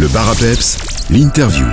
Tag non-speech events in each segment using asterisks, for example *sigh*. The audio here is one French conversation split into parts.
Le bar l'interview.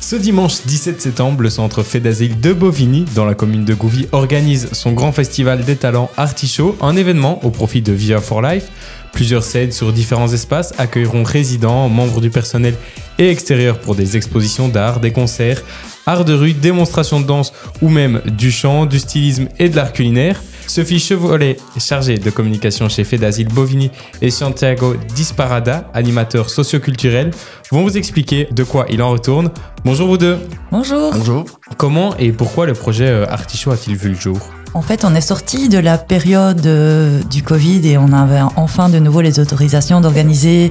Ce dimanche 17 septembre, le centre fait d'asile de Bovigny, dans la commune de Gouvy, organise son grand festival des talents Artichaut, un événement au profit de Via for Life. Plusieurs scènes sur différents espaces accueilleront résidents, membres du personnel et extérieurs pour des expositions d'art, des concerts, art de rue, démonstrations de danse ou même du chant, du stylisme et de l'art culinaire. Sophie Chevolet, chargée de communication chez Fedazil Bovini et Santiago Disparada, animateur socioculturel, vont vous expliquer de quoi il en retourne. Bonjour vous deux. Bonjour. Bonjour. Comment et pourquoi le projet euh, Artichaut a-t-il vu le jour? En fait, on est sorti de la période euh, du Covid et on avait enfin de nouveau les autorisations d'organiser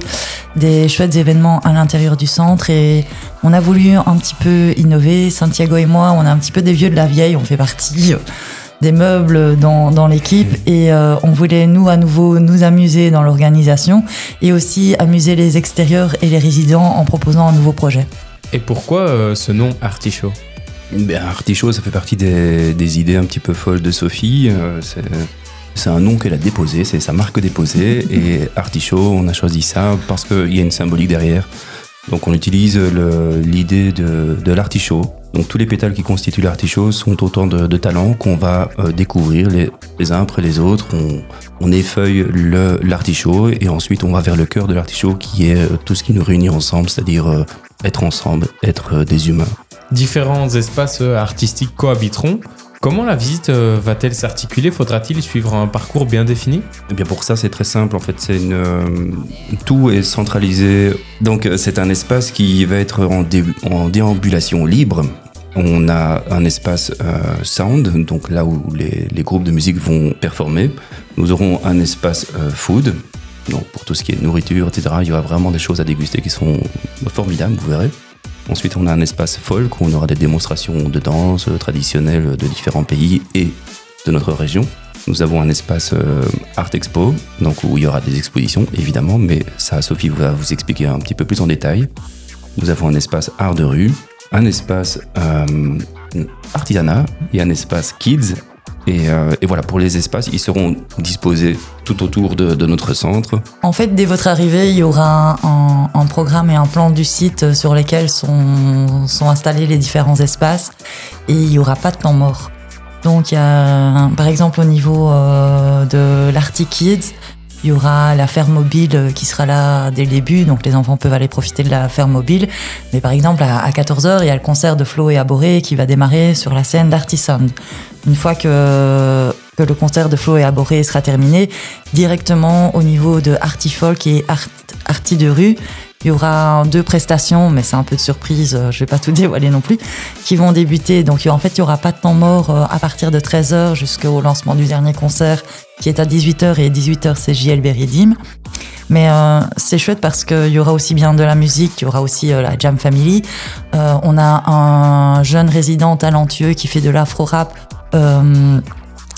des chouettes événements à l'intérieur du centre et on a voulu un petit peu innover. Santiago et moi, on est un petit peu des vieux de la vieille, on fait partie euh, des meubles dans, dans l'équipe et euh, on voulait nous à nouveau nous amuser dans l'organisation et aussi amuser les extérieurs et les résidents en proposant un nouveau projet. Et pourquoi euh, ce nom Artichaut? Ben, Artichaut, ça fait partie des, des idées un petit peu folles de Sophie. Euh, c'est- un nom qu'elle a déposé, c'est sa marque déposée. Et Artichaut, on a choisi ça parce qu'il y a une symbolique derrière. Donc on utilise l'idée de, de l'artichaut. Donc tous les pétales qui constituent l'artichaut sont autant de, talents qu'on va euh, découvrir les, uns après les autres. On, effeuille le- l'artichaut et ensuite on va vers le cœur de l'artichaut qui est euh, tout ce qui nous réunit ensemble, c'est-à-dire euh, être ensemble, être des humains. Différents espaces artistiques cohabiteront. Comment la visite euh, va-t-elle s'articuler? Faudra-t-il suivre un parcours bien défini? Eh bien pour ça c'est très simple en fait c'est euh, tout est centralisé donc euh, c'est un espace qui va être en, dé- en déambulation libre. On a un espace sound donc là où les, les groupes de musique vont performer. Nous aurons un espace food donc pour tout ce qui est nourriture etc. Il y aura vraiment des choses à déguster qui sont formidables vous verrez. Ensuite on a un espace folk où on aura des démonstrations de danse euh, traditionnelles de différents pays et de notre région. Nous avons un espace euh, Art Expo, donc où il y aura des expositions évidemment, mais ça Sophie va vous expliquer un petit peu plus en détail. Nous avons un espace Art de rue, un espace euh, artisanat et un espace Kids. Et, euh, et voilà, pour les espaces, ils seront disposés tout autour de, notre centre. En fait, dès votre arrivée, il y aura un, programme et un plan du site sur lesquels sont, sont installés les différents espaces et il n'y aura pas de temps mort. Donc, par exemple, au niveau euh, de l'Arty Kids, il y aura la mobile qui sera là dès le début, donc les enfants peuvent aller profiter de la ferme mobile. Mais par exemple, à, à 14h, il y a le concert de Flo et Aboré qui va démarrer sur la scène d'Artisan. Une fois que, le concert de Flo et Aboré sera terminé, directement au niveau de Artifolk et Art, de rue, il y aura deux prestations, mais c'est un peu de surprise, euh, je vais pas tout *laughs* dévoiler non plus, qui vont débuter. Donc en fait, il y aura pas de temps mort euh, à partir de 13h jusqu'au lancement du dernier concert qui est à 18h et 18h c'est JL Beridim. Mais euh, c'est chouette parce qu'il y aura aussi bien de la musique, il y aura aussi euh, la Jam Family. Euh, on a un jeune résident talentueux qui fait de l'afro-rap.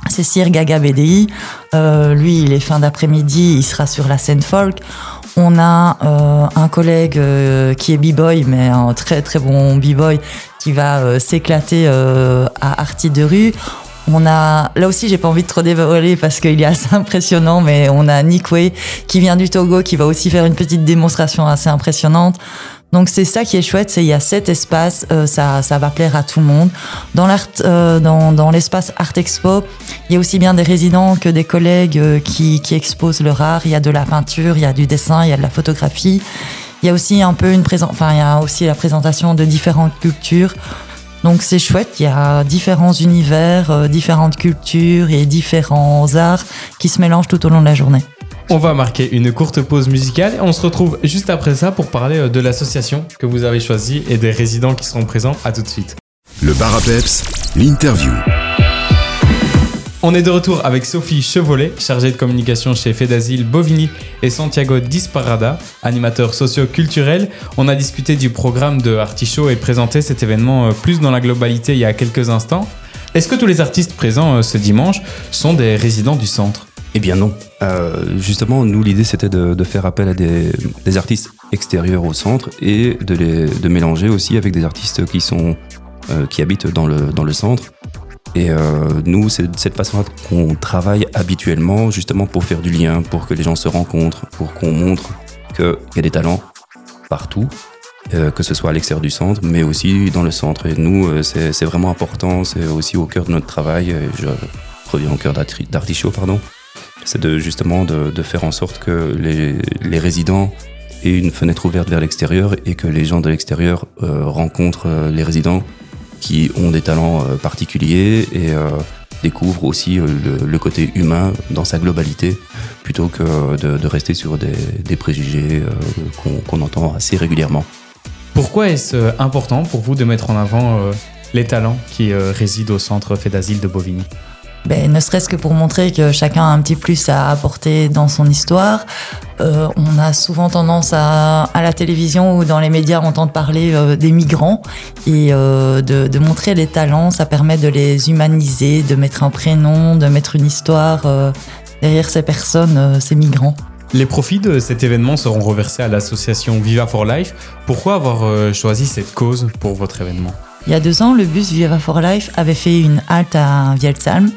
C'est Sir Gaga BDI. Lui, il est fin d'après-midi, il sera sur la scène folk. On a euh, un collègue euh, qui est b-boy, mais un très très bon b-boy, qui va euh, s'éclater euh, à Artie de rue. On a, là aussi, j'ai pas envie de trop dévoiler parce qu'il est assez *laughs* impressionnant, mais on a Nick Way qui vient du Togo, qui va aussi faire une petite démonstration assez impressionnante. Donc c'est ça qui est chouette, c'est il y a sept espaces, euh, ça, ça va plaire à tout le monde. Dans l'art, euh, dans, dans l'espace Art Expo, il y a aussi bien des résidents que des collègues euh, qui, qui exposent leur art. Il y a de la peinture, il y a du dessin, il y a de la photographie. Il y a aussi un peu une présent, enfin il y a aussi la présentation de différentes cultures. Donc c'est chouette, il y a différents univers, euh, différentes cultures et différents arts qui se mélangent tout au long de la journée. On va marquer une courte pause musicale et on se retrouve juste après ça pour parler euh, de l'association que vous avez choisie et des résidents qui seront présents. À tout de suite. Le bar à peps, l'interview. On est de retour avec Sophie Chevolet, chargée de communication chez Fedazil Bovigny et Santiago Disparada, animateur socio-culturel. On a discuté du programme de Artichaut et présenté cet événement euh, plus dans la globalité il y a quelques instants. Est-ce que tous les artistes présents euh, ce dimanche sont des résidents du centre? Eh bien non. Euh, justement, nous, l'idée, c'était de, de faire appel à des, des artistes extérieurs au centre et de les de mélanger aussi avec des artistes qui, sont, euh, qui habitent dans le, dans le centre. Et euh, nous, c'est de cette façon qu'on travaille habituellement, justement pour faire du lien, pour que les gens se rencontrent, pour qu'on montre qu'il y a des talents partout, euh, que ce soit à l'extérieur du centre, mais aussi dans le centre. Et nous, euh, c'est vraiment important, c'est aussi au cœur de notre travail. Et je reviens au cœur d'Arti- d'Artichaut, pardon. C'est de, justement de, de faire en sorte que les, les résidents aient une fenêtre ouverte vers l'extérieur et que les gens de l'extérieur euh, rencontrent euh, les résidents qui ont des talents euh, particuliers et euh, découvrent aussi euh, le, le côté humain dans sa globalité plutôt que de, de rester sur des, des préjugés qu'on entend assez régulièrement. Pourquoi est-ce important pour vous de mettre en avant les talents qui résident au centre fait d'asile de Bovigny? Ben, ne serait-ce que pour montrer que chacun a un petit plus à apporter dans son histoire. Euh, on a souvent tendance à, la télévision ou dans les médias entendre parler euh, des migrants et euh, de, de montrer les talents, ça permet de les humaniser, de mettre un prénom, de mettre une histoire derrière ces personnes, ces migrants. Les profits de cet événement seront reversés à l'association Viva for Life. Pourquoi avoir choisi cette cause pour votre événement? Il y a deux ans, le bus Viva for Life avait fait une halte à Vielsalm.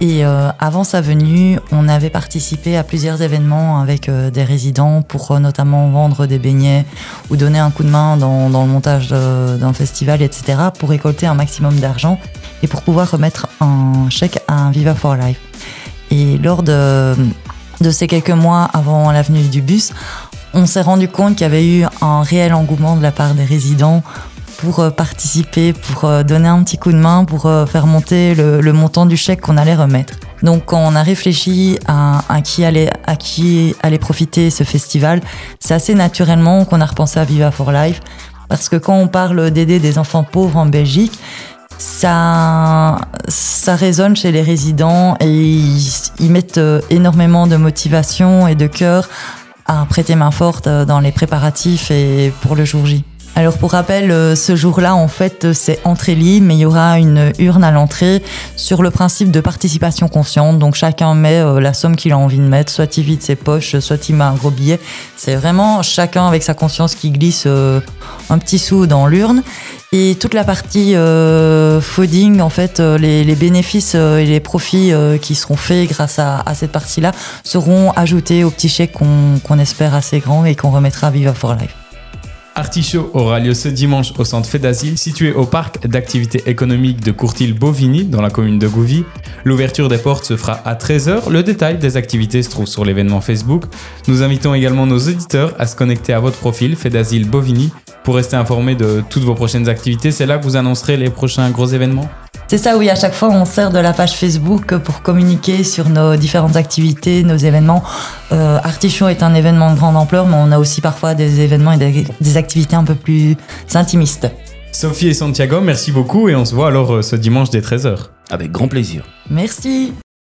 Et euh, avant sa venue, on avait participé à plusieurs événements avec euh, des résidents pour euh, notamment vendre des beignets ou donner un coup de main dans, le montage d'un festival, etc. pour récolter un maximum d'argent et pour pouvoir remettre un chèque à un Viva for Life. Et lors de, de ces quelques mois avant la venue du bus, on s'est rendu compte qu'il y avait eu un réel engouement de la part des résidents pour euh, participer, pour euh, donner un petit coup de main, pour euh, faire monter le, le montant du chèque qu'on allait remettre. Donc quand on a réfléchi à, à qui allait à qui allait profiter ce festival, c'est assez naturellement qu'on a repensé à Viva for Life parce que quand on parle d'aider des enfants pauvres en Belgique, ça, ça résonne chez les résidents et ils, ils mettent énormément de motivation et de cœur à prêter main forte dans les préparatifs et pour le jour J. Alors pour rappel, euh, ce jour-là, en fait, c'est entrée libre, mais il y aura une urne à l'entrée sur le principe de participation consciente. Donc chacun met euh, la somme qu'il a envie de mettre, soit il vide ses poches, soit il met un gros billet. C'est vraiment chacun avec sa conscience qui glisse euh, un petit sou dans l'urne. Et toute la partie euh, en fait, les, bénéfices et les profits qui seront faits grâce à, cette partie-là seront ajoutés au petit chèque qu'on qu'on espère assez grand et qu'on remettra à Viva for Life. Artichaut aura lieu ce dimanche au centre fait d'asile situé au parc d'activités économiques de Courtil-Bovigny dans la commune de Gouvy. L'ouverture des portes se fera à 13h. Le détail des activités se trouve sur l'événement Facebook. Nous invitons également nos auditeurs à se connecter à votre profil fait d'asile Bovigny pour rester informés de toutes vos prochaines activités. C'est là que vous annoncerez les prochains gros événements. C'est ça, oui, à chaque fois, on sert de la page Facebook pour communiquer sur nos différentes activités, nos événements. Euh, Artichaut est un événement de grande ampleur, mais on a aussi parfois des événements et des, des activités un peu plus intimistes. Sophie et Santiago, merci beaucoup et on se voit alors euh, ce dimanche dès 13h. Avec grand plaisir. Merci.